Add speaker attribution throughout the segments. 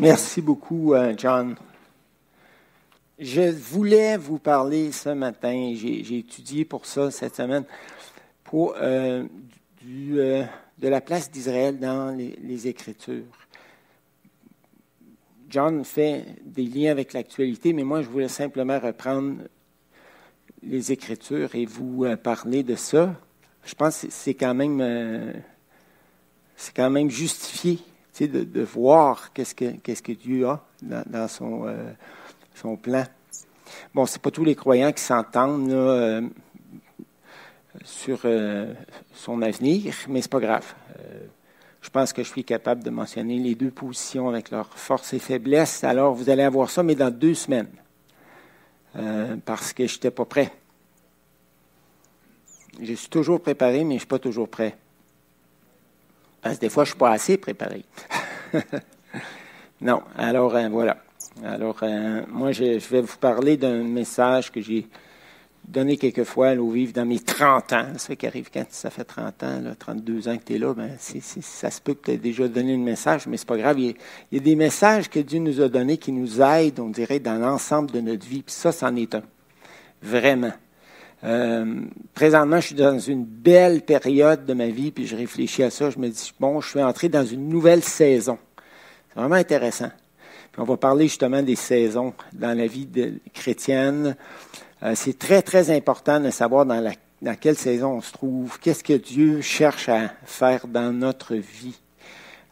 Speaker 1: Merci beaucoup, euh, John. Je voulais vous parler ce matin, j'ai étudié pour ça cette semaine, pour, euh, du, euh, de la place d'Israël dans les, Écritures. John fait des liens avec l'actualité, mais moi, je voulais simplement reprendre les Écritures et vous parler de ça. Je pense que c'est quand même justifié de, voir qu'est-ce que, qu'est-ce que Dieu a dans, dans son, euh, son plan. Bon, c'est pas tous les croyants qui s'entendent euh, sur euh, son avenir, mais c'est pas grave. je pense que je suis capable de mentionner les deux positions avec leurs forces et faiblesses. Alors, vous allez avoir ça, mais dans deux semaines, parce que je n'étais pas prêt. Je suis toujours préparé, mais je ne suis pas toujours prêt. Parce que des fois, je ne suis pas assez préparé. non, alors euh, voilà. Alors, euh, moi, je, vais vous parler d'un message que j'ai donné quelquefois au vivre dans mes 30 ans. Ça qui arrive quand ça fait 30 ans, 32 ans que tu es là, ben, ça se peut que tu déjà donné le message, mais c'est pas grave. Il y, a, des messages que Dieu nous a donnés qui nous aident, on dirait, dans l'ensemble de notre vie. Puis ça, c'en est un. Vraiment. Euh, présentement, je suis dans une belle période de ma vie, puis je réfléchis à ça. Je me dis, bon, je suis entré dans une nouvelle saison. C'est vraiment intéressant. Puis on va parler justement des saisons dans la vie chrétienne. Euh, c'est très, très important de savoir dans, la, dans quelle saison on se trouve, qu'est-ce que Dieu cherche à faire dans notre vie.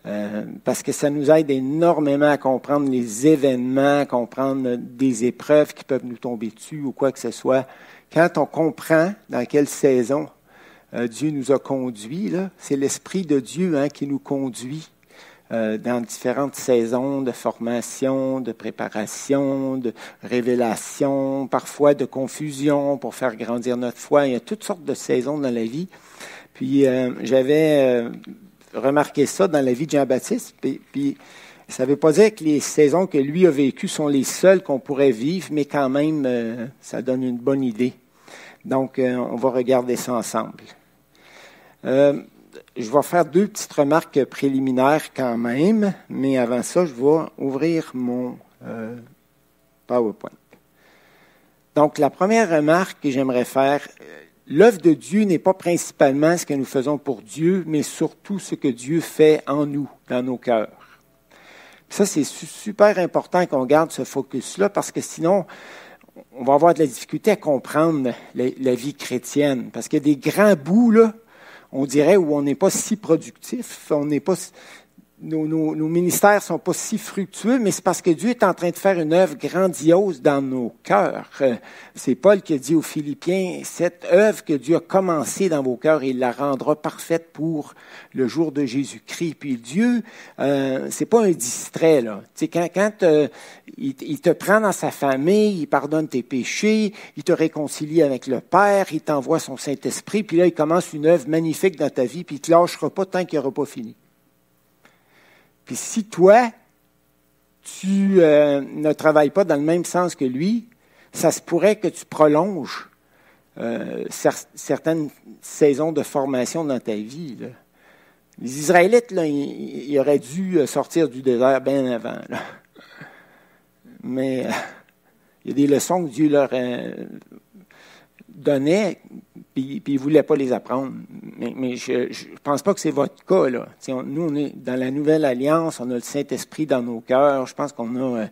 Speaker 1: Euh, parce que ça nous aide énormément à comprendre les événements, à comprendre des épreuves qui peuvent nous tomber dessus ou quoi que ce soit quand on comprend dans quelle saison euh, Dieu nous a conduits, c'est l'Esprit de Dieu hein, qui nous conduit euh, dans différentes saisons de formation, de préparation, de révélation, parfois de confusion pour faire grandir notre foi. Il y a toutes sortes de saisons dans la vie. Puis euh, j'avais remarqué ça dans la vie de Jean-Baptiste. Puis, puis ça ne veut pas dire que les saisons que lui a vécues sont les seules qu'on pourrait vivre, mais quand même, euh, ça donne une bonne idée. Donc, euh, on va regarder ça ensemble. Euh, je vais faire deux petites remarques préliminaires quand même, mais avant ça, je vais ouvrir mon PowerPoint. Donc, la première remarque que j'aimerais faire, l'œuvre de Dieu n'est pas principalement ce que nous faisons pour Dieu, mais surtout ce que Dieu fait en nous, dans nos cœurs. Ça, c'est super important qu'on garde ce focus-là parce que sinon, on va avoir de la difficulté à comprendre la, vie chrétienne. Parce qu'il y a des grands bouts, là, on dirait, où on n'est pas si productif, on n'est pas nos, nos, nos, ministères sont pas si fructueux, mais c'est parce que Dieu est en train de faire une œuvre grandiose dans nos cœurs. Euh, c'est Paul qui a dit aux Philippiens, cette œuvre que Dieu a commencée dans vos cœurs, il la rendra parfaite pour le jour de Jésus-Christ. Puis Dieu, euh, c'est pas un distrait là. Quand, quand euh, il, te prend dans sa famille, il pardonne tes péchés, il te réconcilie avec le Père, il t'envoie son Saint-Esprit, puis là il commence une œuvre magnifique dans ta vie, puis il te lâchera pas tant qu'il n'aura pas fini. Puis si toi, tu euh, ne travailles pas dans le même sens que lui, ça se pourrait que tu prolonges euh, certaines saisons de formation dans ta vie. Les Israélites, là, ils, auraient dû euh, sortir du désert bien avant. Mais il y a des leçons que Dieu leur donnait puis, puis ils ne voulaient pas les apprendre. Mais, je ne pense pas que c'est votre cas. Là. nous, on est dans la nouvelle alliance, on a le Saint-Esprit dans nos cœurs. Je pense qu'on a euh,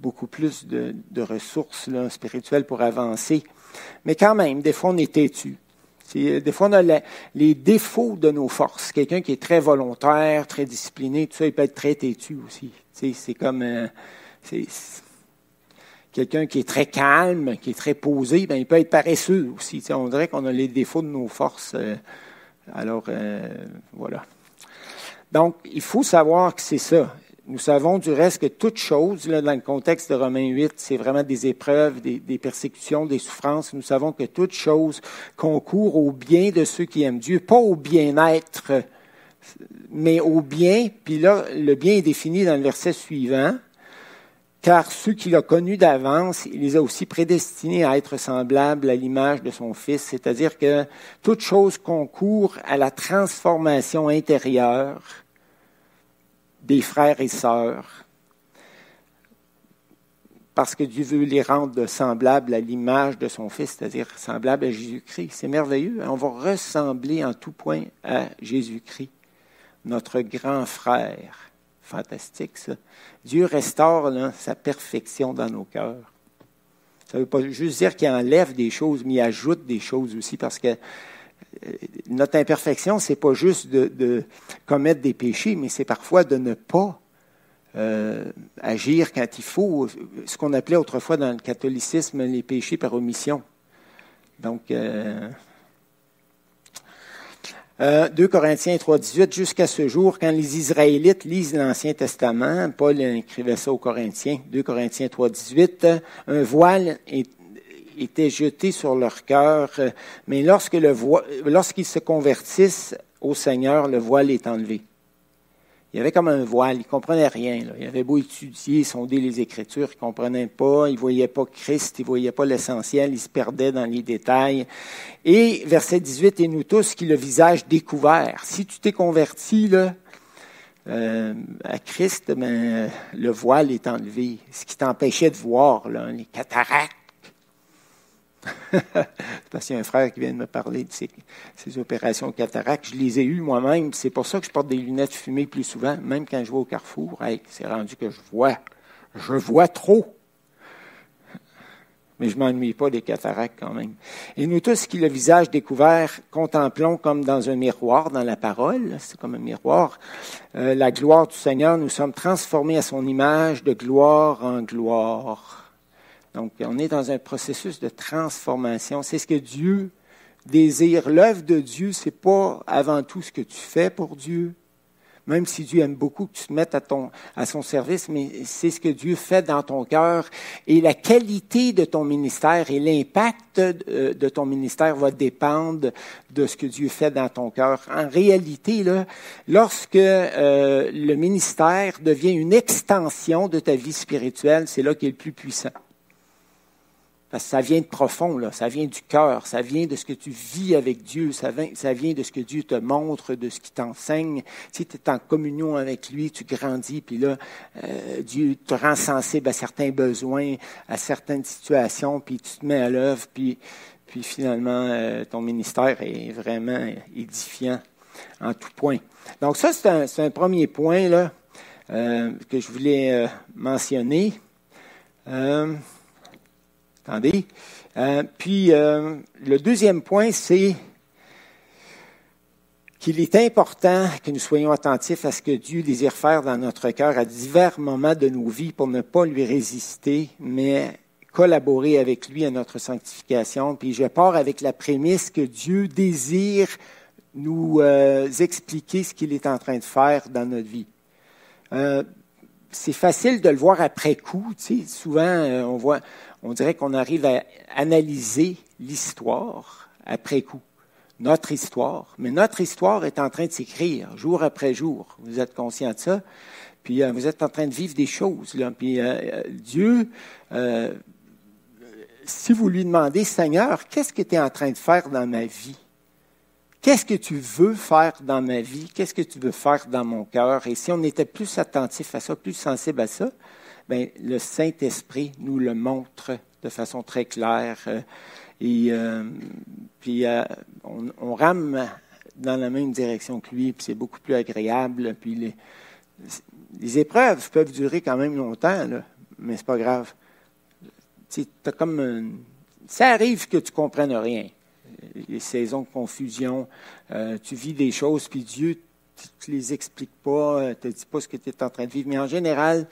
Speaker 1: beaucoup plus de, ressources spirituelles pour avancer. Mais quand même, des fois, on est têtu. Des fois, on a les défauts de nos forces. Quelqu'un qui est très volontaire, très discipliné, tout ça, il peut être très têtu aussi. C'est comme... Euh, quelqu'un qui est très calme, qui est très posé, ben, il peut être paresseux aussi. on dirait qu'on a les défauts de nos forces. Euh, alors, euh, voilà. Donc, il faut savoir que c'est ça. Nous savons du reste que toute chose, là, dans le contexte de Romains 8, c'est vraiment des épreuves, des, des, persécutions, des souffrances. Nous savons que toute chose concourt au bien de ceux qui aiment Dieu, pas au bien-être, mais au bien. Puis là, le bien est défini dans le verset suivant car ceux qu'il a connus d'avance, il les a aussi prédestinés à être semblables à l'image de son Fils, c'est-à-dire que toute chose concourt à la transformation intérieure des frères et sœurs parce que Dieu veut les rendre semblables à l'image de son Fils, c'est-à-dire semblables à Jésus-Christ. C'est merveilleux. On va ressembler en tout point à Jésus-Christ, notre grand frère. Fantastique, ça. Dieu restaure sa perfection dans nos cœurs. Ça ne veut pas juste dire qu'il enlève des choses, mais il ajoute des choses aussi, parce que euh, notre imperfection, c'est pas juste de, commettre des péchés, mais c'est parfois de ne pas euh, agir quand il faut, ce qu'on appelait autrefois dans le catholicisme les péchés par omission. Donc, euh, 2 euh, Corinthiens 3, 18, jusqu'à ce jour, quand les Israélites lisent l'Ancien Testament, Paul écrivait ça aux Corinthiens, 2 Corinthiens 3, 18, un voile était jeté sur leur cœur, mais lorsque le lorsqu'ils se convertissent au Seigneur, le voile est enlevé. Il y avait comme un voile, il ne comprenait rien. Il avait beau étudier, sonder les Écritures, il ne comprenait pas, il ne voyait pas Christ, il ne voyait pas l'essentiel, il se perdait dans les détails. Et verset 18, et nous tous qui le visage découvert. Si tu t'es converti là, euh, à Christ, ben, le voile est enlevé. Ce qui t'empêchait de voir, là, les cataractes, parce qu'il y a un frère qui vient de me parler de ces, opérations cataractes. Je les ai eues moi-même. C'est pour ça que je porte des lunettes fumées plus souvent, même quand je vais au carrefour. c'est rendu que je vois. Je vois trop. Mais je ne m'ennuie pas des cataractes quand même. Et nous tous qui, le visage découvert, contemplons comme dans un miroir, dans la parole, c'est comme un miroir, euh, la gloire du Seigneur, nous sommes transformés à son image de gloire en gloire donc, on est dans un processus de transformation. C'est ce que Dieu désire. L'œuvre de Dieu, c'est pas avant tout ce que tu fais pour Dieu, même si Dieu aime beaucoup que tu te mettes à, ton, à son service, mais c'est ce que Dieu fait dans ton cœur. Et la qualité de ton ministère et l'impact de, ton ministère va dépendre de ce que Dieu fait dans ton cœur. En réalité, lorsque euh, le ministère devient une extension de ta vie spirituelle, c'est là qu'il est le plus puissant. Parce que ça vient de profond, là. ça vient du cœur, ça vient de ce que tu vis avec Dieu, ça vient, de ce que Dieu te montre, de ce qu'il t'enseigne. Si tu es en communion avec lui, tu grandis, puis là, euh, Dieu te rend sensible à certains besoins, à certaines situations, puis tu te mets à l'œuvre, puis, puis finalement, euh, ton ministère est vraiment édifiant en tout point. Donc ça, c'est un, un, premier point là, euh, que je voulais mentionner. Attendez. Euh, puis, euh, le deuxième point, c'est qu'il est important que nous soyons attentifs à ce que Dieu désire faire dans notre cœur à divers moments de nos vies pour ne pas lui résister, mais collaborer avec lui à notre sanctification. Puis je pars avec la prémisse que Dieu désire nous euh, expliquer ce qu'il est en train de faire dans notre vie. c'est facile de le voir après coup. Tu sais, souvent, on voit, on dirait qu'on arrive à analyser l'histoire après coup, notre histoire. Mais notre histoire est en train de s'écrire jour après jour. Vous êtes conscient de ça? Puis euh, vous êtes en train de vivre des choses. Puis euh, euh, Dieu, si vous lui demandez, Seigneur, qu'est-ce que tu es en train de faire dans ma vie? Qu'est-ce que tu veux faire dans ma vie? Qu'est-ce que tu veux faire dans mon cœur? Et si on était plus attentif à ça, plus sensible à ça, ben, le Saint-Esprit nous le montre de façon très claire. Euh, et euh, puis euh, on, rame dans la même direction que lui, puis c'est beaucoup plus agréable. Puis les, les, épreuves peuvent durer quand même longtemps, là, mais c'est pas grave. Tu as comme ça arrive que tu comprennes rien. Les saisons de confusion, tu vis des choses, puis Dieu, tu ne les expliques pas, ne te dit pas ce que tu es en train de vivre. Mais en général,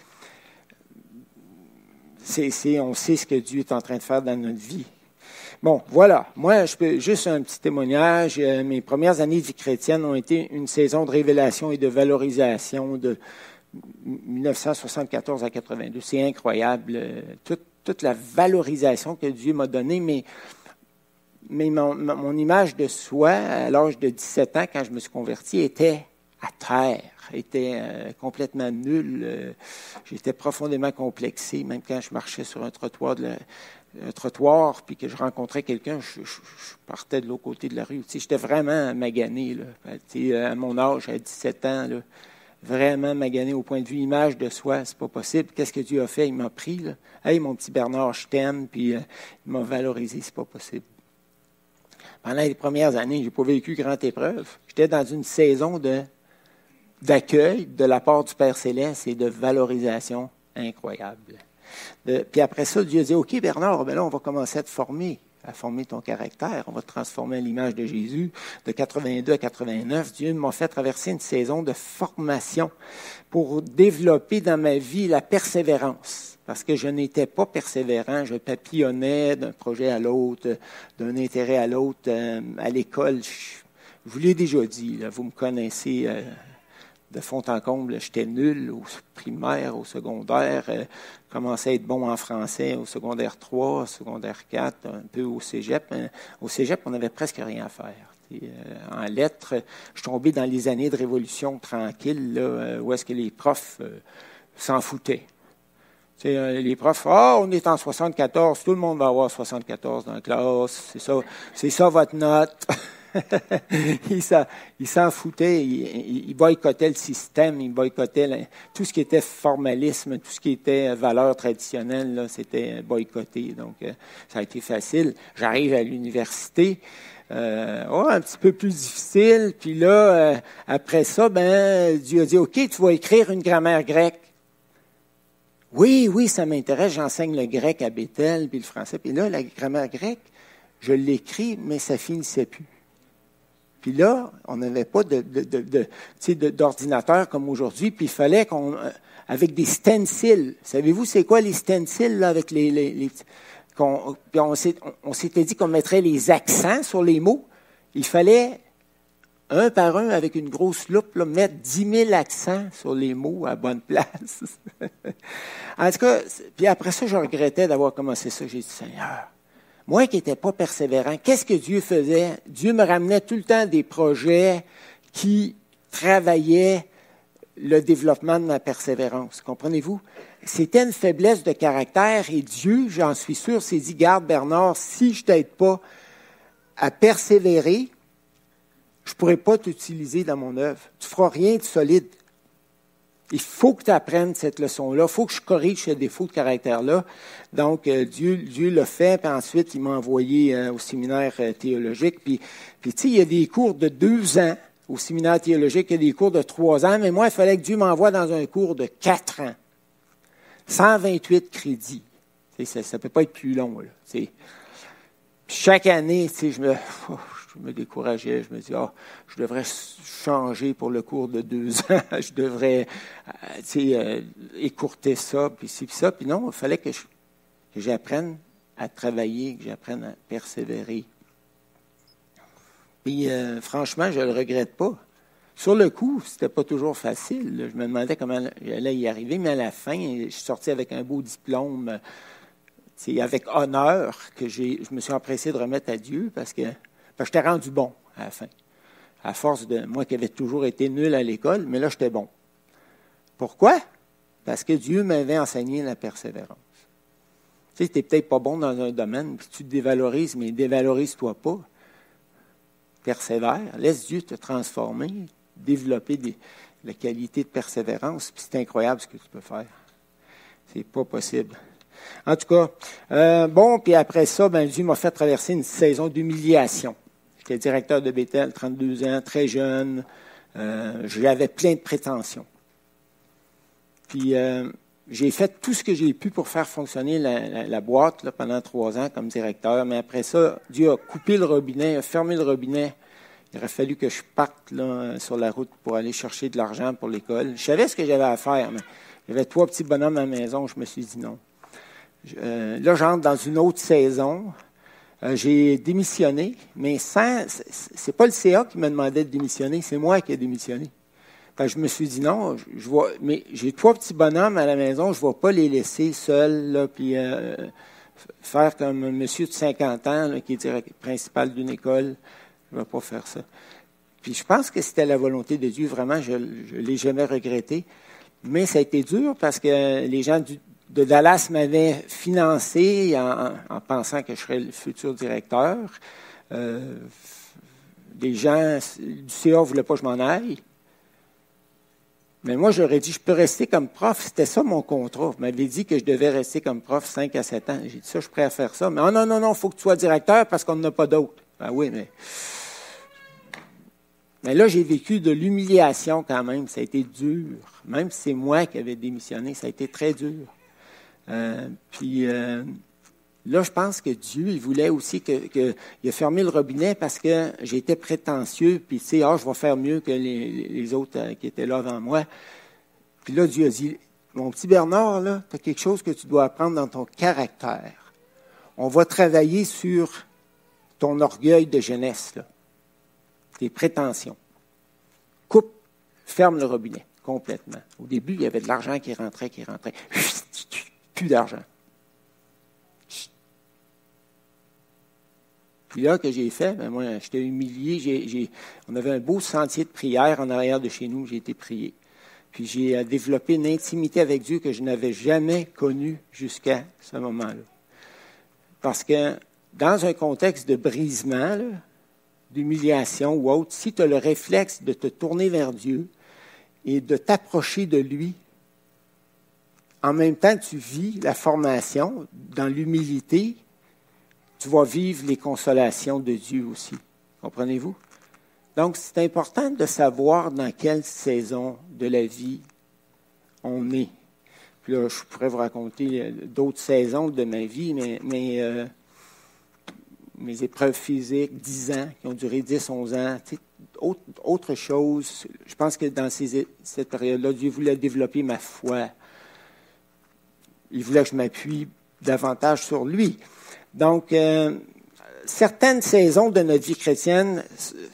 Speaker 1: on sait ce que Dieu est en train de faire dans notre vie. Bon, voilà. Moi, je peux juste un petit témoignage. Euh, mes premières années de vie chrétienne ont été une saison de révélation et de valorisation de 1974 à 82. C'est incroyable. Euh, toute, toute, la valorisation que Dieu m'a donnée, mais, mais mon, mon image de soi, à l'âge de 17 ans, quand je me suis converti, était à terre était euh, complètement nul. Euh, j'étais profondément complexé, même quand je marchais sur un trottoir, de trottoir puis que je rencontrais quelqu'un, je, partais de l'autre côté de la rue. j'étais vraiment magané. Là. À mon âge, à 17 ans, vraiment magané au point de vue image de soi, c'est pas possible. Qu'est-ce que Dieu a fait? Il m'a pris. Hey, mon petit Bernard, je t'aime, puis euh, il m'a valorisé, c'est pas possible. Pendant les premières années, j'ai pas vécu grande épreuve. J'étais dans une saison de d'accueil de la part du Père Céleste et de valorisation incroyable. puis après ça, Dieu dit, OK, Bernard, ben là, on va commencer à te former à former ton caractère. On va te transformer à l'image de Jésus. De 82 à 89, Dieu m'a fait traverser une saison de formation pour développer dans ma vie la persévérance. Parce que je n'étais pas persévérant, je papillonnais d'un projet à l'autre, d'un intérêt à l'autre. Euh, à l'école, je, vous l'ai déjà dit, vous me connaissez. Euh, de fond en comble, j'étais nul au primaire, au secondaire. Euh, commençais à être bon en français au secondaire 3, au secondaire 4, un peu au cégep. Euh, au cégep, on n'avait presque rien à faire. Euh, en lettres, je tombé dans les années de révolution tranquille, là, où est-ce que les profs s'en foutaient. les profs, ah, on est en 74, tout le monde va avoir 74 dans la classe, c'est ça, c'est ça votre note. il s'en foutait, il, boycottait le système, il boycottait tout ce qui était formalisme, tout ce qui était valeur traditionnelle, c'était boycotté. Donc, euh, ça a été facile. J'arrive à l'université. Euh, oh, un petit peu plus difficile. Puis là, euh, après ça, ben, Dieu a dit, OK, tu vas écrire une grammaire grecque. Oui, oui, ça m'intéresse. J'enseigne le grec à Bethel, puis le français. Puis là, la grammaire grecque, je l'écris, mais ça finissait plus. Puis là, on n'avait pas d'ordinateur comme aujourd'hui, puis il fallait qu'on, euh, avec des stencils. Savez-vous c'est quoi les stencils là, avec les, les, on, s'était dit qu'on mettrait les accents sur les mots. Il fallait un par un, avec une grosse loupe, mettre 10 000 accents sur les mots à bonne place. en tout cas, puis après ça, je regrettais d'avoir commencé ça. J'ai dit, Seigneur, moi qui n'étais pas persévérant, qu'est-ce que Dieu faisait? Dieu me ramenait tout le temps des projets qui travaillaient le développement de ma persévérance. Comprenez-vous? C'était une faiblesse de caractère et Dieu, j'en suis sûr, s'est dit, garde Bernard, si je t'aide pas à persévérer, je pourrai pas t'utiliser dans mon œuvre. Tu feras rien de solide. Il faut que tu apprennes cette leçon-là. Il faut que je corrige ce défaut de caractère-là. Donc, euh, Dieu, Dieu l'a fait, puis ensuite, il m'a envoyé euh, au séminaire euh, théologique. Puis, puis tu sais, il y a des cours de deux ans au séminaire théologique, il y a des cours de trois ans, mais moi, il fallait que Dieu m'envoie dans un cours de quatre ans. 128 crédits. ça ne peut pas être plus long. Là, chaque année, je me, je me décourageais. Je me disais, oh, je devrais changer pour le cours de deux ans. je devrais euh, euh, écourter ça, puis ci, puis ça. Puis non, il fallait que, j'apprenne à travailler, que j'apprenne à persévérer. Puis euh, franchement, je ne le regrette pas. Sur le coup, c'était pas toujours facile. Je me demandais comment j'allais y arriver, mais à la fin, je suis sorti avec un beau diplôme. Avec honneur que je me suis empressé de remettre à Dieu parce que je t'ai rendu bon à la fin. À force de moi qui avais toujours été nul à l'école, mais là, j'étais bon. Pourquoi? Parce que Dieu m'avait enseigné la persévérance. Tu sais, tu n'es peut-être pas bon dans un domaine, puis tu te dévalorises, mais dévalorise-toi pas. Persévère, laisse Dieu te transformer, développer la qualité de persévérance, puis c'est incroyable ce que tu peux faire. C'est pas possible. En tout cas, euh, bon, puis après ça, ben, Dieu m'a fait traverser une saison d'humiliation. J'étais directeur de Bethel, 32 ans, très jeune. Euh, j'avais plein de prétentions. Puis euh, j'ai fait tout ce que j'ai pu pour faire fonctionner la, boîte pendant trois ans comme directeur. Mais après ça, Dieu a coupé le robinet, a fermé le robinet. Il aurait fallu que je parte sur la route pour aller chercher de l'argent pour l'école. Je savais ce que j'avais à faire, mais avait trois petits bonhommes à la maison. Je me suis dit non. Euh, là, j'entre dans une autre saison. Euh, j'ai démissionné, mais sans, c'est pas le CA qui m'a demandé de démissionner, c'est moi qui ai démissionné. je me suis dit non, je, vois, mais j'ai trois petits bonhommes à la maison, je ne vais pas les laisser seuls, puis euh, faire comme un monsieur de 50 ans qui est principal d'une école. Je ne vais pas faire ça. Puis je pense que c'était la volonté de Dieu, vraiment, je ne l'ai jamais regretté. Mais ça a été dur parce que les gens du, de Dallas m'avait financé en, pensant que je serais le futur directeur. Euh, des gens du CA ne voulaient pas que je m'en aille. Mais moi, j'aurais dit, je peux rester comme prof. C'était ça mon contrat. Vous m'avez dit que je devais rester comme prof 5 à 7 ans. J'ai dit ça, je suis prêt à faire ça. Mais oh, non, non, non, il faut que tu sois directeur parce qu'on n'en a pas d'autres. Ben oui, mais. Mais là, j'ai vécu de l'humiliation quand même. Ça a été dur. Même si c'est moi qui avais démissionné, ça a été très dur. Euh, puis euh, là, je pense que Dieu, il voulait aussi que, il a fermé le robinet parce que j'étais prétentieux, puis tu sais, ah, je vais faire mieux que les, autres euh, qui étaient là avant moi. Puis là, Dieu a dit, mon petit Bernard, là, tu as quelque chose que tu dois apprendre dans ton caractère. On va travailler sur ton orgueil de jeunesse, tes prétentions. Coupe, ferme le robinet complètement. Au début, il y avait de l'argent qui rentrait, qui rentrait plus d'argent. Puis là, que j'ai fait, ben moi, j'étais humilié. on avait un beau sentier de prière en arrière de chez nous. J'ai été prié. Puis j'ai euh, développé une intimité avec Dieu que je n'avais jamais connue jusqu'à ce moment-là. Parce que dans un contexte de brisement, d'humiliation ou autre, si tu as le réflexe de te tourner vers Dieu et de t'approcher de lui, en même temps, tu vis la formation dans l'humilité, tu vas vivre les consolations de Dieu aussi. Comprenez-vous? Donc, c'est important de savoir dans quelle saison de la vie on est. Puis là, je pourrais vous raconter d'autres saisons de ma vie, mais, euh, mes épreuves physiques, 10 ans, qui ont duré 10, 11 ans, autre, autre, chose. Je pense que dans cette période-là, Dieu voulait développer ma foi il voulait que je m'appuie davantage sur lui. Donc, euh, certaines saisons de notre vie chrétienne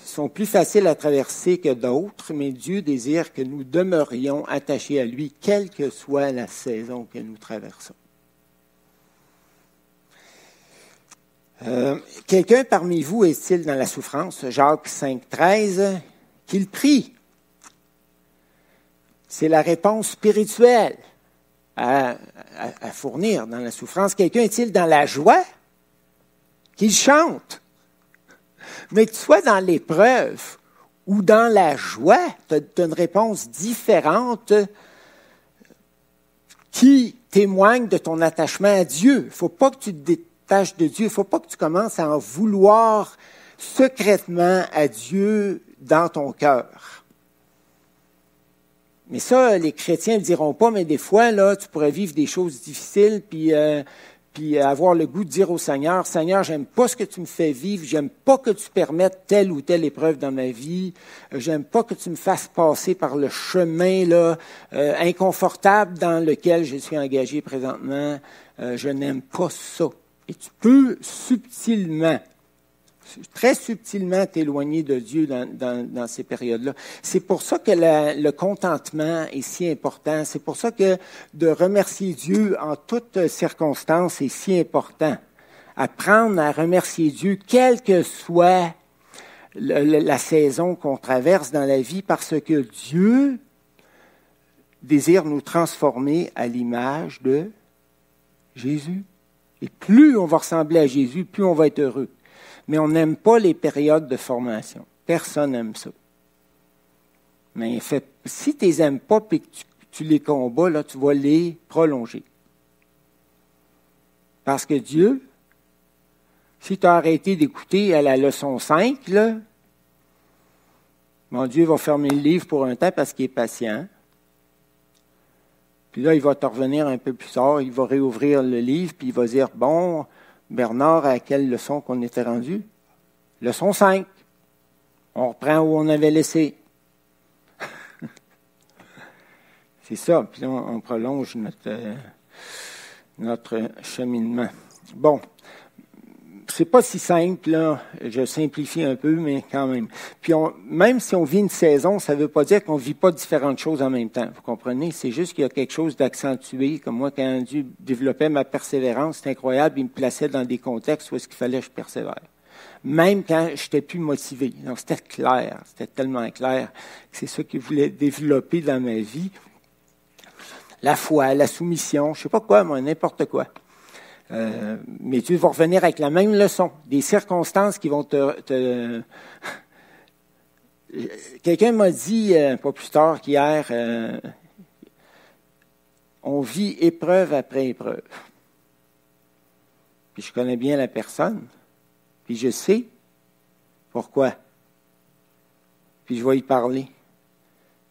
Speaker 1: sont plus faciles à traverser que d'autres, mais Dieu désire que nous demeurions attachés à lui, quelle que soit la saison que nous traversons. Euh, quelqu'un parmi vous est-il dans la souffrance? Jacques 5, 13, qu'il prie. C'est la réponse spirituelle à, fournir dans la souffrance. Quelqu'un est-il dans la joie? Qu'il chante? Mais que tu sois dans l'épreuve ou dans la joie, tu as, une réponse différente qui témoigne de ton attachement à Dieu. Il ne faut pas que tu te détaches de Dieu. Il ne faut pas que tu commences à en vouloir secrètement à Dieu dans ton cœur. Mais ça, les chrétiens ne diront pas, mais des fois, là, tu pourrais vivre des choses difficiles, puis, euh, puis avoir le goût de dire au Seigneur, Seigneur, j'aime pas ce que tu me fais vivre, j'aime pas que tu permettes telle ou telle épreuve dans ma vie, j'aime pas que tu me fasses passer par le chemin là euh, inconfortable dans lequel je suis engagé présentement. Euh, je n'aime pas ça. Et tu peux subtilement très subtilement t'éloigner de Dieu dans, ces périodes-là. C'est pour ça que le contentement est si important. C'est pour ça que de remercier Dieu en toutes circonstances est si important. Apprendre à remercier Dieu, quelle que soit la saison qu'on traverse dans la vie, parce que Dieu désire nous transformer à l'image de Jésus. Et plus on va ressembler à Jésus, plus on va être heureux mais on n'aime pas les périodes de formation. Personne n'aime ça. Mais si tu les aimes pas et que tu, les combats, là, tu vas les prolonger. Parce que Dieu, si tu as arrêté d'écouter à la leçon 5, là, mon Dieu va fermer le livre pour un temps parce qu'il est patient. Puis là, il va te revenir un peu plus tard, il va réouvrir le livre, puis il va dire, bon, Bernard, à quelle leçon qu'on était rendu? Leçon 5. On reprend où on avait laissé. C'est ça. Puis on, prolonge notre, euh, notre cheminement. Bon, c'est pas si simple, là. je simplifie un peu, mais quand même. Puis même si on vit une saison, ça ne veut pas dire qu'on ne vit pas différentes choses en même temps. Vous comprenez? C'est juste qu'il y a quelque chose d'accentué. Comme moi, quand Dieu développait ma persévérance, c'est incroyable, il me plaçait dans des contextes où est-ce qu'il fallait que je persévère. Même quand je n'étais plus motivé. Donc c'était clair, c'était tellement clair que c'est ça qu'il voulait développer dans ma vie. La foi, la soumission, je sais pas quoi, moi, n'importe quoi. Euh, mais tu vas revenir avec la même leçon, des circonstances qui vont te, quelqu'un m'a dit, euh, pas plus tard qu'hier, euh, on vit épreuve après épreuve. Puis je connais bien la personne, puis je sais pourquoi. Puis je vais y parler.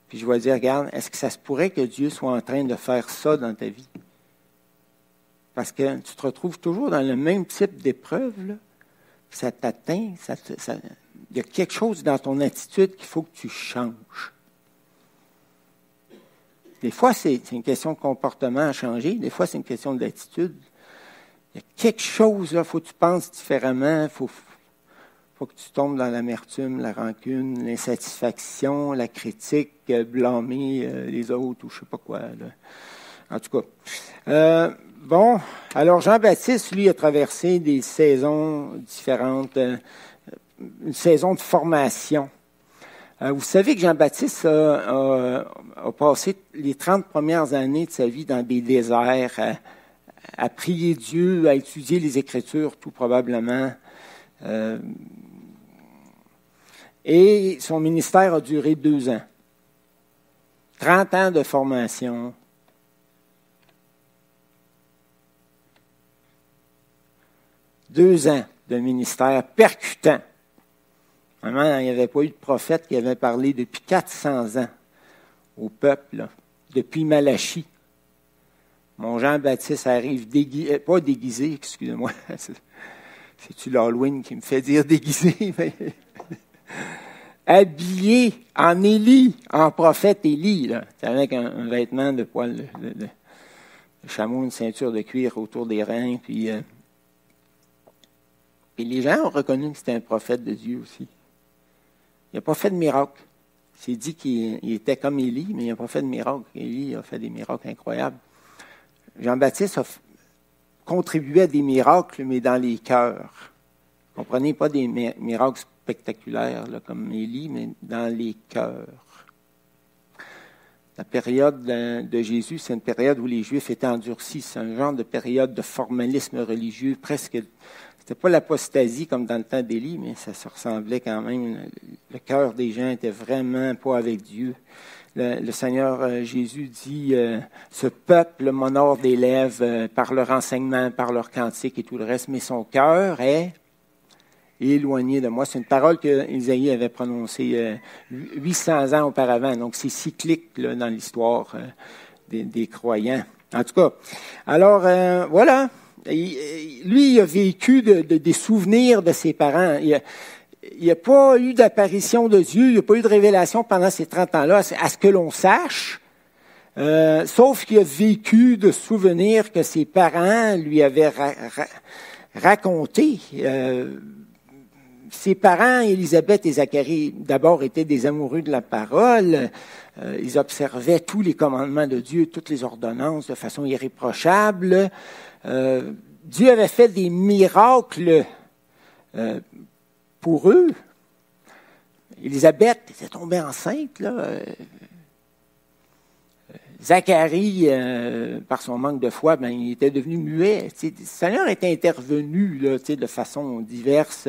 Speaker 1: Puis je vais dire, regarde, est-ce que ça se pourrait que Dieu soit en train de faire ça dans ta vie? Parce que tu te retrouves toujours dans le même type d'épreuve. Ça t'atteint, ça, il y a quelque chose dans ton attitude qu'il faut que tu changes. Des fois, c'est une question de comportement à changer, des fois, c'est une question d'attitude. Il y a quelque chose, il faut que tu penses différemment, il faut, faut que tu tombes dans l'amertume, la rancune, l'insatisfaction, la critique, euh, blâmer euh, les autres ou je ne sais pas quoi. En tout cas. Euh, bon, alors Jean-Baptiste, lui, a traversé des saisons différentes, une saison de formation. vous savez que Jean-Baptiste a, passé les 30 premières années de sa vie dans des déserts, à, à prier Dieu, à étudier les Écritures, tout probablement. Et son ministère a duré deux ans. 30 ans de formation. Deux ans de ministère percutant. Vraiment, il n'y avait pas eu de prophète qui avait parlé depuis 400 ans au peuple, depuis Malachie. Mon Jean-Baptiste arrive déguisé, euh, pas déguisé, excusez-moi. C'est-tu l'Halloween qui me fait dire déguisé? habillé en Élie, en prophète Élie, avec un, vêtement de poil de, chameau, une ceinture de cuir autour des reins, puis, euh, les gens ont reconnu que c'était un prophète de Dieu aussi. Il n'a pas fait de miracle. C'est dit qu'il était comme Élie, mais il n'a pas fait de miracle. Élie a fait des miracles incroyables. Jean-Baptiste a contribué à des miracles, mais dans les cœurs. Comprenez pas des miracles spectaculaire, comme Élie, mais dans les cœurs. La période de Jésus, c'est une période où les Juifs étaient endurcis. C'est un genre de période de formalisme religieux, presque. C'était pas l'apostasie comme dans le temps d'Élie, mais ça se ressemblait quand même. Le cœur des gens était vraiment pas avec Dieu. Le, Seigneur euh, Jésus dit euh, Ce peuple m'honore des lèvres euh, par leur enseignement, par leur cantique et tout le reste, mais son cœur est éloigné de moi. C'est une parole que Isaïe avait prononcée 800 euh, ans auparavant. Donc, c'est cyclique dans l'histoire des, croyants. En tout cas, alors euh, lui, il a vécu des souvenirs de ses parents. Il n'y a, pas eu d'apparition de Dieu, il n'y a pas eu de révélation pendant ces 30 ans-là, à ce que l'on sache. sauf qu'il a vécu de souvenirs que ses parents lui avaient racontés ses parents, Élisabeth et Zacharie, d'abord étaient des amoureux de la parole. Euh, ils observaient tous les commandements de Dieu, toutes les ordonnances de façon irréprochable. Euh, Dieu avait fait des miracles euh, pour eux. Élisabeth était tombée enceinte, là. Zacharie, par son manque de foi, ben, il était devenu muet. le Seigneur était intervenu là, de façon diverse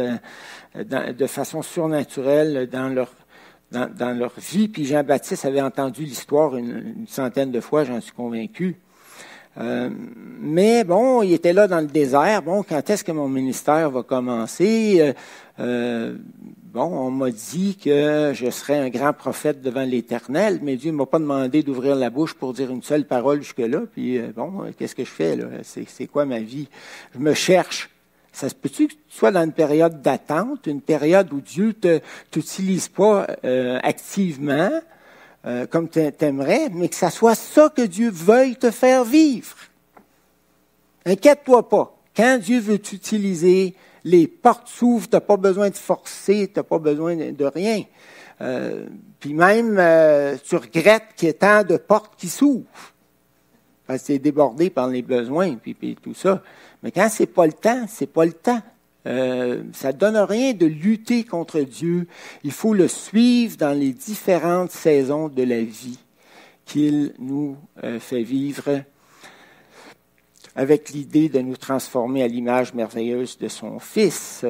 Speaker 1: de façon surnaturelle dans leur, dans, leur vie. Puis Jean-Baptiste avait entendu l'histoire une, centaine de fois, j'en suis convaincu. Euh, mais bon, il était là dans le désert. Bon, quand est-ce que mon ministère va commencer? Euh, euh, bon, on m'a dit que je serais un grand prophète devant l'Éternel, mais Dieu ne m'a pas demandé d'ouvrir la bouche pour dire une seule parole jusque-là. Puis bon, qu'est-ce que je fais là? C'est quoi ma vie? Je me cherche. Ça se peut-tu que tu sois dans une période d'attente, une période où Dieu ne t'utilise pas euh, activement euh, comme tu aimerais, mais que ça soit ça que Dieu veuille te faire vivre? Inquiète-toi pas. Quand Dieu veut t'utiliser, les portes s'ouvrent, tu n'as pas besoin de forcer, tu n'as pas besoin de, rien. Euh, puis même, tu regrettes qu'il y ait tant de portes qui s'ouvrent. Parce que c'est débordé par les besoins, puis, puis tout ça. Mais quand c'est pas le temps, c'est pas le temps. Euh, ça donne rien de lutter contre Dieu. Il faut le suivre dans les différentes saisons de la vie qu'il nous euh, fait vivre avec l'idée de nous transformer à l'image merveilleuse de son Fils.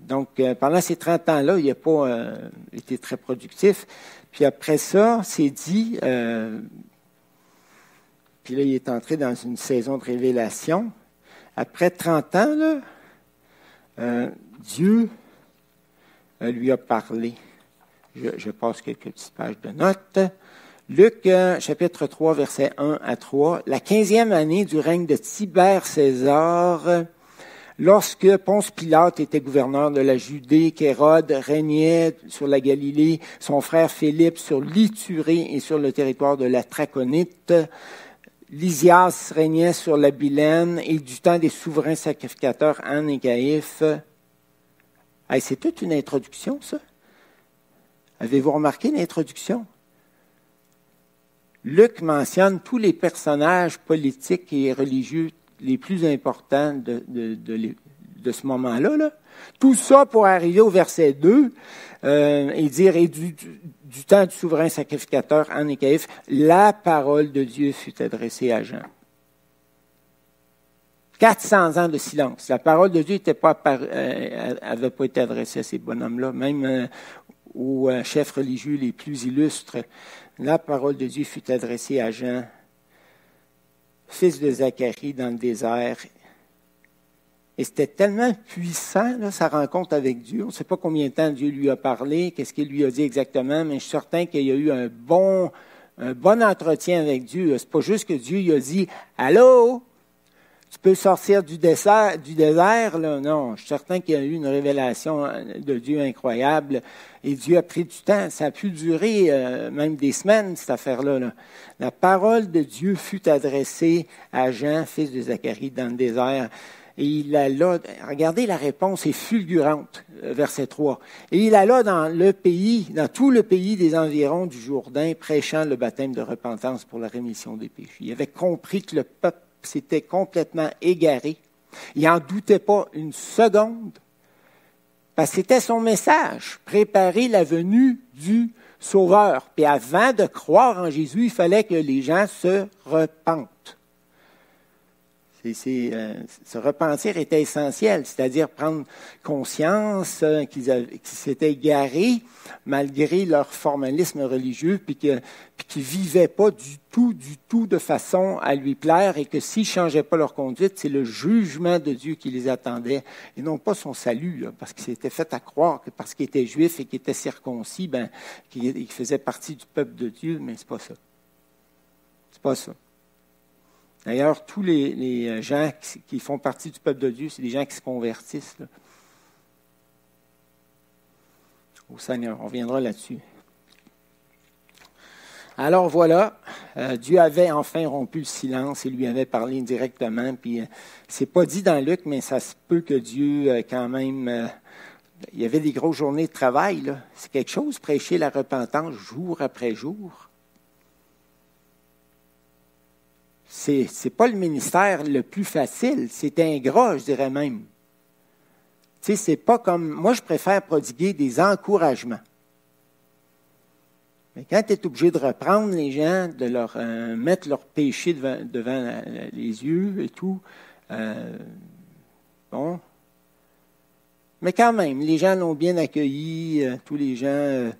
Speaker 1: Donc, euh, pendant ces 30 ans-là, il n'a pas euh, été très productif. Puis après ça, c'est dit, euh, puis là, il est entré dans une saison de révélation. Après 30 ans, là, Dieu lui a parlé. Je, je, passe quelques petites pages de notes. Luc, chapitre 3, versets 1 à 3. La quinzième année du règne de Tibère César, Lorsque Ponce Pilate était gouverneur de la Judée, qu'Hérode régnait sur la Galilée, son frère Philippe sur l'Iturée et sur le territoire de la Traconite, Lysias régnait sur la Bilène et du temps des souverains sacrificateurs Anne et Caïphe. c'est toute une introduction, ça. Avez-vous remarqué l'introduction? Luc mentionne tous les personnages politiques et religieux les plus importants de, de, ce moment-là. Là. Tout ça pour arriver au verset 2 euh, et dire, et du, temps du souverain sacrificateur en Caïphe, la parole de Dieu fut adressée à Jean. 400 ans de silence. La parole de Dieu n'avait pas, euh, pas été adressée à ces bonhommes-là, même euh, aux chefs religieux les plus illustres. La parole de Dieu fut adressée à Jean fils de Zacharie dans le désert. Et c'était tellement puissant, là, sa rencontre avec Dieu. On ne sait pas combien de temps Dieu lui a parlé, qu'est-ce qu'il lui a dit exactement, mais je suis certain qu'il y a eu un bon, un bon entretien avec Dieu. C'est pas juste que Dieu lui a dit Allô, tu sortir du désert, là. Non, je suis certain qu'il y a eu une révélation de Dieu incroyable. Et Dieu a pris du temps. Ça a pu durer euh, même des semaines, cette affaire-là. La parole de Dieu fut adressée à Jean, fils de Zacharie, dans le désert. Et il alla, regardez la réponse est fulgurante, euh, verset 3. Et il alla dans le pays, dans tout le pays des environs du Jourdain, prêchant le baptême de repentance pour la rémission des péchés. Il avait compris que le peuple s'était complètement égaré. Il n'en doutait pas une seconde. Parce que c'était son message, préparer la venue du Sauveur. Puis avant de croire en Jésus, il fallait que les gens se repentent. C'est, euh, ce repentir était essentiel, c'est-à-dire prendre conscience euh, qu'ils, s'étaient égarés malgré leur formalisme religieux, puis, qu'ils ne vivaient pas du tout, du tout de façon à lui plaire, et que s'ils ne changeaient pas leur conduite, c'est le jugement de Dieu qui les attendait, et non pas son salut, parce qu'il s'était fait à croire que parce qu'il était juif et qu'il était circoncis, ben, qu'il faisait partie du peuple de Dieu, mais c'est pas ça. C'est pas ça. D'ailleurs, tous les, euh, gens qui, font partie du peuple de Dieu, c'est des gens qui se convertissent au Seigneur. On reviendra là-dessus. Alors voilà, euh, Dieu avait enfin rompu le silence et lui avait parlé directement. Puis euh, c'est pas dit dans Luc, mais ça se peut que Dieu quand même. il y avait des grosses journées de travail. C'est quelque chose, prêcher la repentance jour après jour. C'est n'est pas le ministère le plus facile, c'est ingrat, je dirais même. Tu sais, c'est pas comme. Moi, je préfère prodiguer des encouragements. Mais quand tu es obligé de reprendre les gens, de leur euh, mettre leur péché devant, les yeux et tout, euh, bon. Mais quand même, les gens l'ont bien accueilli, euh, tous les gens,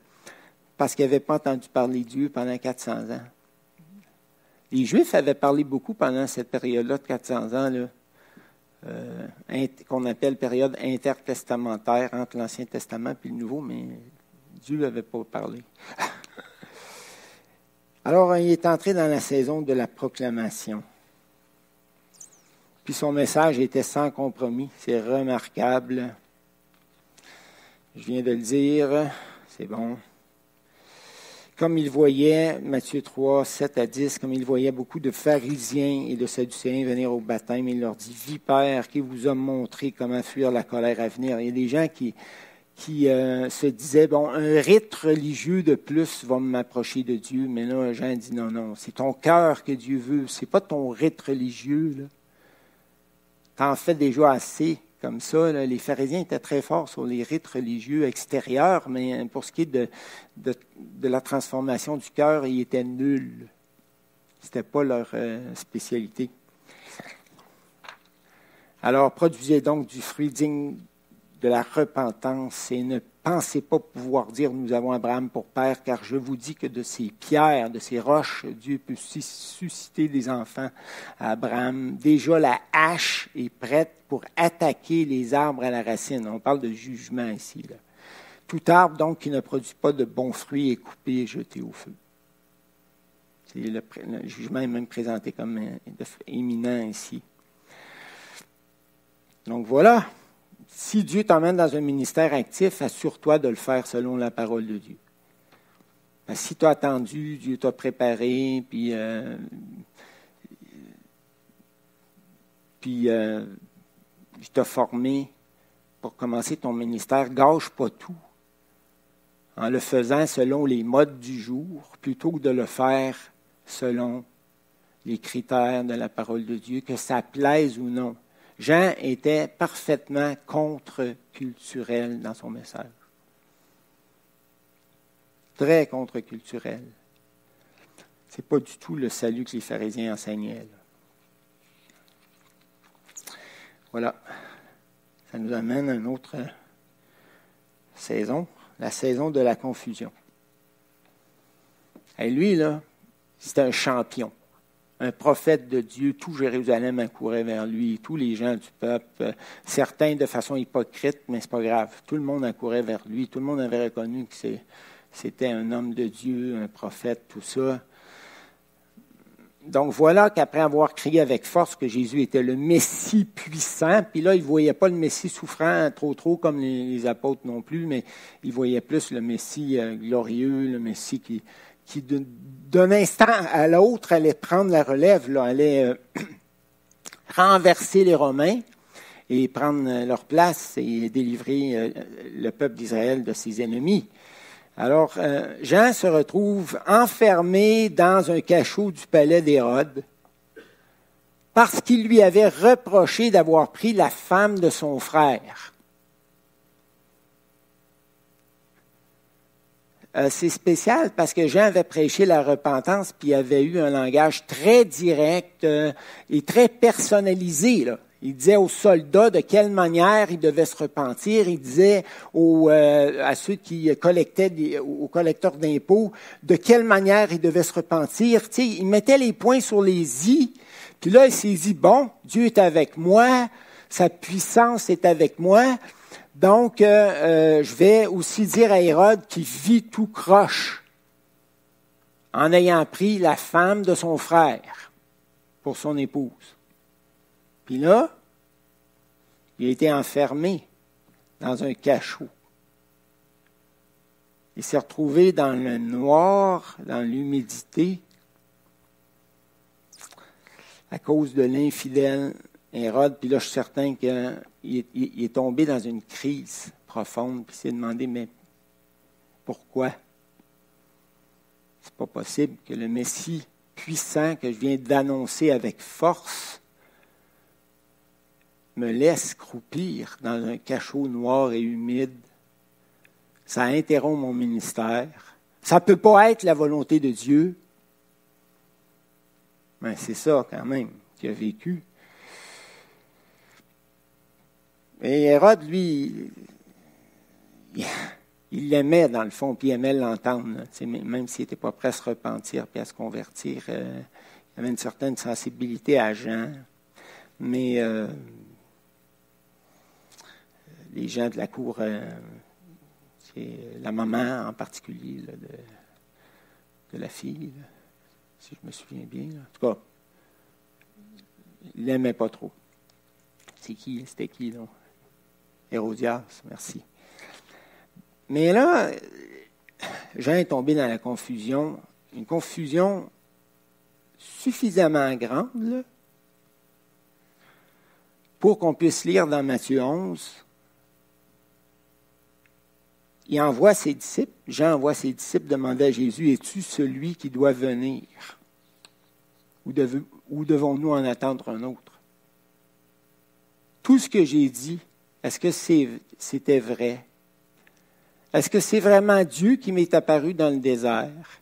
Speaker 1: parce qu'ils n'avaient pas entendu parler de Dieu pendant 400 ans. Les Juifs avaient parlé beaucoup pendant cette période-là de 400 ans, euh, qu'on appelle période intertestamentaire entre l'Ancien Testament et le Nouveau, mais Dieu n'avait pas parlé. Alors, il est entré dans la saison de la proclamation. Puis son message était sans compromis. C'est remarquable. Je viens de le dire. C'est bon comme il voyait, Matthieu 3, 7 à 10, comme il voyait beaucoup de pharisiens et de sadducéens venir au baptême, il leur dit, Vipère, qui vous a montré comment fuir la colère à venir. Il y a des gens qui, qui euh, se disaient, bon, un rite religieux de plus va m'approcher de Dieu, mais là, Jean dit, non, non, c'est ton cœur que Dieu veut, c'est pas ton rite religieux, là. T'en fais déjà assez comme ça. les pharisiens étaient très forts sur les rites religieux extérieurs, mais pour ce qui est de, de, la transformation du cœur, ils étaient nuls. Ce n'était pas leur euh, spécialité. Alors, produisez donc du fruit digne de la repentance et ne pensez pas pouvoir dire nous avons Abraham pour père, car je vous dis que de ces pierres, de ces roches, Dieu peut susciter des enfants à Abraham. Déjà, la hache est prête pour attaquer les arbres à la racine. On parle de jugement ici. Tout arbre, donc, qui ne produit pas de bons fruits est coupé et jeté au feu. Le, jugement est même présenté comme éminent ici. Donc voilà, si Dieu t'emmène dans un ministère actif, assure-toi de le faire selon la parole de Dieu. si tu as attendu, Dieu t'a préparé, puis, euh, puis euh, il t'a formé pour commencer ton ministère, gâche pas tout en le faisant selon les modes du jour, plutôt que de le faire selon les critères de la parole de Dieu, que ça plaise ou non. Jean était parfaitement contre-culturel dans son message. Très contre-culturel. Ce n'est pas du tout le salut que les pharisiens enseignaient. Voilà. Ça nous amène à une autre saison, la saison de la confusion. Et lui, là, c'était un champion un prophète de Dieu, tout Jérusalem accourait vers lui, tous les gens du peuple, certains de façon hypocrite, mais c'est pas grave. Tout le monde accourait vers lui, tout le monde avait reconnu que c'était un homme de Dieu, un prophète, tout ça. Donc voilà qu'après avoir crié avec force que Jésus était le Messie puissant, puis là, il ne voyait pas le Messie souffrant trop trop comme les, apôtres non plus, mais il voyait plus le Messie euh, glorieux, le Messie qui, d'un instant à l'autre allait prendre la relève, allait euh, renverser les Romains et prendre leur place et délivrer euh, le peuple d'Israël de ses ennemis. Alors, euh, Jean se retrouve enfermé dans un cachot du palais d'Hérode parce qu'il lui avait reproché d'avoir pris la femme de son frère. Euh, c'est spécial parce que Jean avait prêché la repentance, puis avait eu un langage très direct euh, et très personnalisé. Là. Il disait aux soldats de quelle manière ils devaient se repentir. Il disait aux, euh, qui collecteurs d'impôts, de quelle manière ils devaient se repentir. Il mettait les points sur les i. Puis là, il s'est dit, bon, Dieu est avec moi, sa puissance est avec moi. Donc, euh, euh, je vais aussi dire à Hérode qu'il vit tout croche en ayant pris la femme de son frère pour son épouse. Puis là, il a été enfermé dans un cachot. Il s'est retrouvé dans le noir, dans l'humidité, à cause de l'infidèle Hérode. Puis là, je suis certain qu'il est, tombé dans une crise profonde, puis s'est demandé, mais pourquoi? C'est pas possible que le Messie puissant que je viens d'annoncer avec force me laisse croupir dans un cachot noir et humide. Ça interrompt mon ministère. Ça ne peut pas être la volonté de Dieu. Mais c'est ça quand même qu'il a vécu. Et Hérode, lui, il l'aimait dans le fond, puis il aimait l'entendre, même s'il n'était pas prêt à se repentir puis à se convertir. Euh, il avait une certaine sensibilité à Jean. Mais euh, les gens de la cour, euh, c'est la maman en particulier de, la fille, si je me souviens bien. En tout cas, il l'aimait pas trop. C'est qui? C'était qui, non? Hérodias, merci. Mais là, Jean est tombé dans la confusion, une confusion suffisamment grande pour qu'on puisse lire dans Matthieu 11. Il envoie ses disciples, Jean envoie ses disciples demander à Jésus, es-tu celui qui doit venir? Ou, ou devons-nous en attendre un autre? Tout ce que j'ai dit est-ce que c'était vrai? Est-ce que c'est vraiment Dieu qui m'est apparu dans le désert?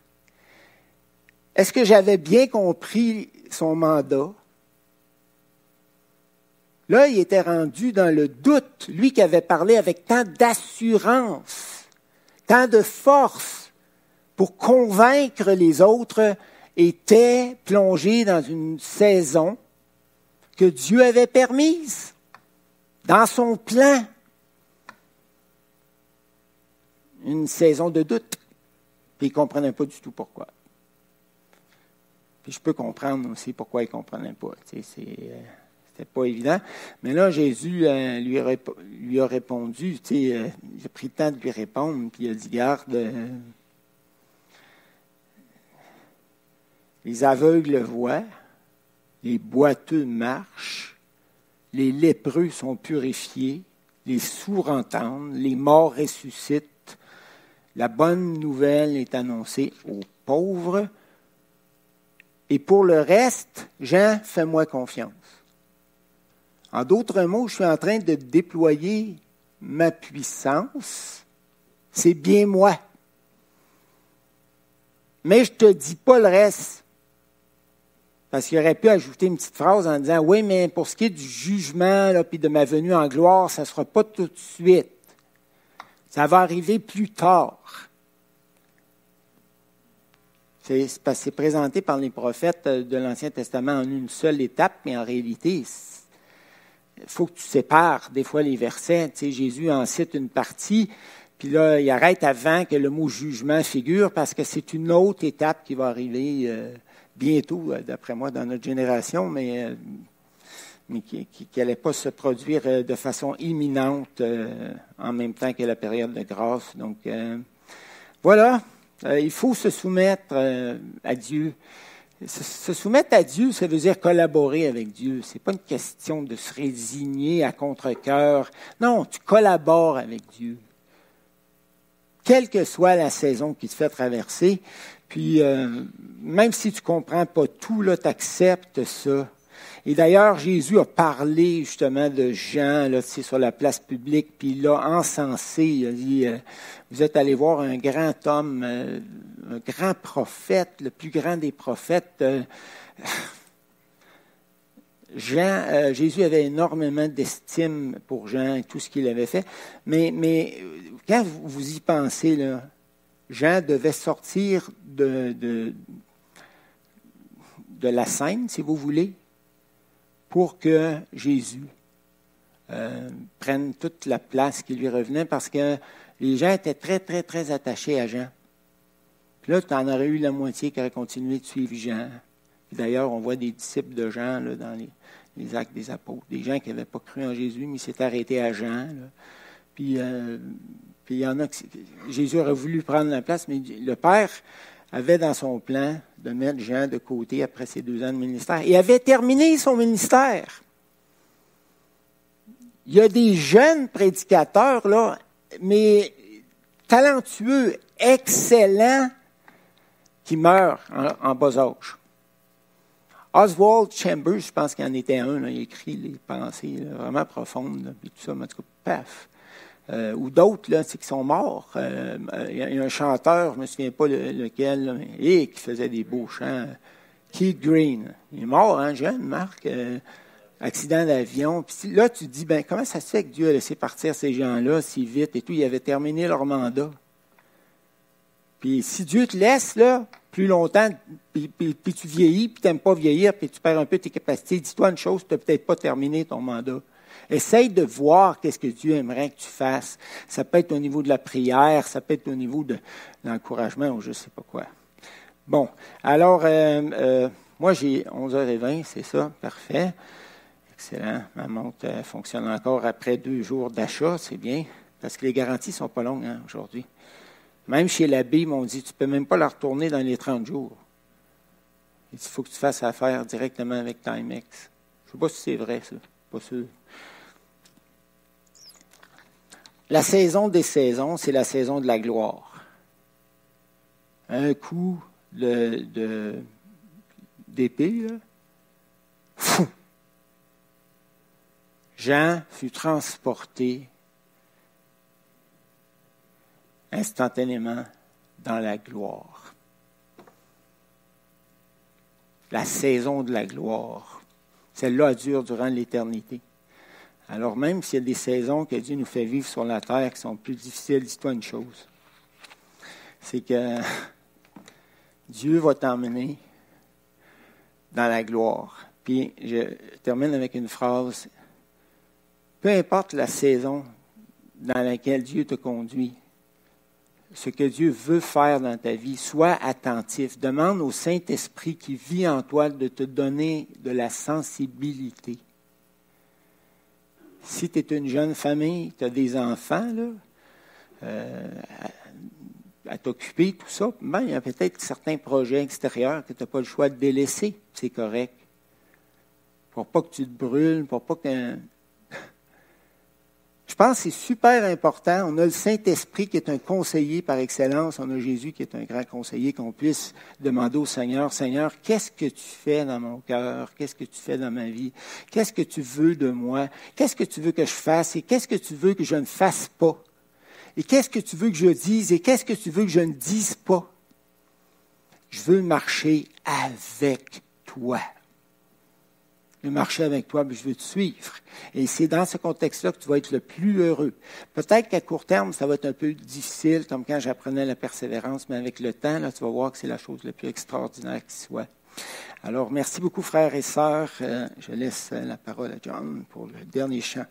Speaker 1: Est-ce que j'avais bien compris son mandat? Là, il était rendu dans le doute, lui qui avait parlé avec tant d'assurance, tant de force pour convaincre les autres, était plongé dans une saison que Dieu avait permise, dans son plan. Une saison de doute. Puis il ne comprenait pas du tout pourquoi. Puis je peux comprendre aussi pourquoi il ne comprenait pas. Sais, euh, c'était pas évident. Mais là, Jésus euh, lui, a, répondu, tu sais, euh, il a pris le temps de lui répondre, puis il a dit, garde, les aveugles voient, les boiteux marchent, les lépreux sont purifiés, les sourds entendent, les morts ressuscitent, la bonne nouvelle est annoncée aux pauvres, et pour le reste, Jean, fais-moi confiance. En d'autres mots, je suis en train de déployer ma puissance. C'est bien moi. Mais je ne te dis pas le reste. Parce qu'il aurait pu ajouter une petite phrase en disant Oui, mais pour ce qui est du jugement et de ma venue en gloire, ça ne sera pas tout de suite. Ça va arriver plus tard. C'est présenté par les prophètes de l'Ancien Testament en une seule étape, mais en réalité, il faut que tu sépares des fois les versets. Tu sais, Jésus en cite une partie, puis là, il arrête avant que le mot jugement figure parce que c'est une autre étape qui va arriver. Euh, bientôt, euh, d'après moi, dans notre génération, mais, euh, mais qui n'allait pas se produire euh, de façon imminente en même temps que la période de grâce. Donc, voilà, il faut se soumettre à Dieu. Se soumettre à Dieu, ça veut dire collaborer avec Dieu. Ce n'est pas une question de se résigner à contre-cœur. Non, tu collabores avec Dieu. Quelle que soit la saison qui te fait traverser, puis, euh, même si tu comprends pas tout, tu acceptes ça. Et d'ailleurs, Jésus a parlé justement de Jean là, sur la place publique, puis il l'a encensé. Il a dit, euh, vous êtes allé voir un grand homme, euh, un grand prophète, le plus grand des prophètes. Jean, Jésus avait énormément d'estime pour Jean et tout ce qu'il avait fait. Mais, mais quand vous y pensez, là, Jean devait sortir de, de, la scène, si vous voulez, pour que Jésus euh, prenne toute la place qui lui revenait, parce que les gens étaient très, très, très attachés à Jean. Puis là, tu en aurais eu la moitié qui aurait continué de suivre Jean. D'ailleurs, on voit des disciples de Jean dans les, actes des apôtres, des gens qui n'avaient pas cru en Jésus, mais s'étaient arrêtés à Jean. Puis euh, puis il y en a Jésus aurait voulu prendre la place, mais le Père avait dans son plan de mettre Jean de côté après ses deux ans de ministère. Il avait terminé son ministère. Il y a des jeunes prédicateurs, là, mais talentueux, excellents, qui meurent en, bas âge. Oswald Chambers, je pense qu'il en était un, il écrit les pensées vraiment profondes, tout ça, mais en tout cas, paf. Euh, ou d'autres là, qui sont morts. Euh, il y, a un chanteur, je me souviens pas lequel, et qui faisait des beaux chants. Keith Green. Il est mort, hein, jeune, Marc. Euh, accident d'avion. Puis là, tu te dis, ben, comment ça se fait que Dieu a laissé partir ces gens-là si vite et tout? Ils avaient terminé leur mandat. Puis si Dieu te laisse, là, plus longtemps, puis, puis tu vieillis, puis tu n'aimes pas vieillir, puis tu perds un peu tes capacités, dis-toi une chose, tu n'as peut-être pas terminé ton mandat. Essaye de voir qu'est-ce que Dieu aimerait que tu fasses. Ça peut être au niveau de la prière, ça peut être au niveau de l'encouragement ou je ne sais pas quoi. Bon, alors, euh, euh, moi j'ai 11h20, c'est ça, parfait. Excellent. Ma montre fonctionne encore après deux jours d'achat, c'est bien, parce que les garanties ne sont pas longues hein, aujourd'hui. Même chez l'abbé, ils m'ont dit, tu ne peux même pas la retourner dans les 30 jours. Il faut que tu fasses affaire directement avec Timex. Je ne sais pas si c'est vrai, ça. La saison des saisons, c'est la saison de la gloire. Un coup de, d'épée, fou. Jean fut transporté instantanément dans la gloire. La saison de la gloire. Celle-là dure durant l'éternité. Alors même s'il y a des saisons que Dieu nous fait vivre sur la terre qui sont plus difficiles, dis-toi une chose. C'est que Dieu va t'emmener dans la gloire. Puis je termine avec une phrase. Peu importe la saison dans laquelle Dieu te conduit, ce que Dieu veut faire dans ta vie, sois attentif. Demande au Saint-Esprit qui vit en toi de te donner de la sensibilité. Si tu es une jeune famille, tu as des enfants, là, euh, à, t'occuper, tout ça, ben, il y a peut-être certains projets extérieurs que tu n'as pas le choix de délaisser. C'est correct. Pour pas que tu te brûles, pour pas que je pense que c'est super important. On a le Saint-Esprit qui est un conseiller par excellence. On a Jésus qui est un grand conseiller, qu'on puisse demander au Seigneur, Seigneur, qu'est-ce que tu fais dans mon cœur? Qu'est-ce que tu fais dans ma vie? Qu'est-ce que tu veux de moi? Qu'est-ce que tu veux que je fasse? Et qu'est-ce que tu veux que je ne fasse pas? Et qu'est-ce que tu veux que je dise? Et qu'est-ce que tu veux que je ne dise pas? Je veux marcher avec toi veux marcher avec toi, mais je veux te suivre. Et c'est dans ce contexte-là que tu vas être le plus heureux. Peut-être qu'à court terme, ça va être un peu difficile, comme quand j'apprenais la persévérance, mais avec le temps, là, tu vas voir que c'est la chose la plus extraordinaire qui soit. Alors, merci beaucoup, frères et sœurs. Euh, je laisse la parole à John pour le dernier chant.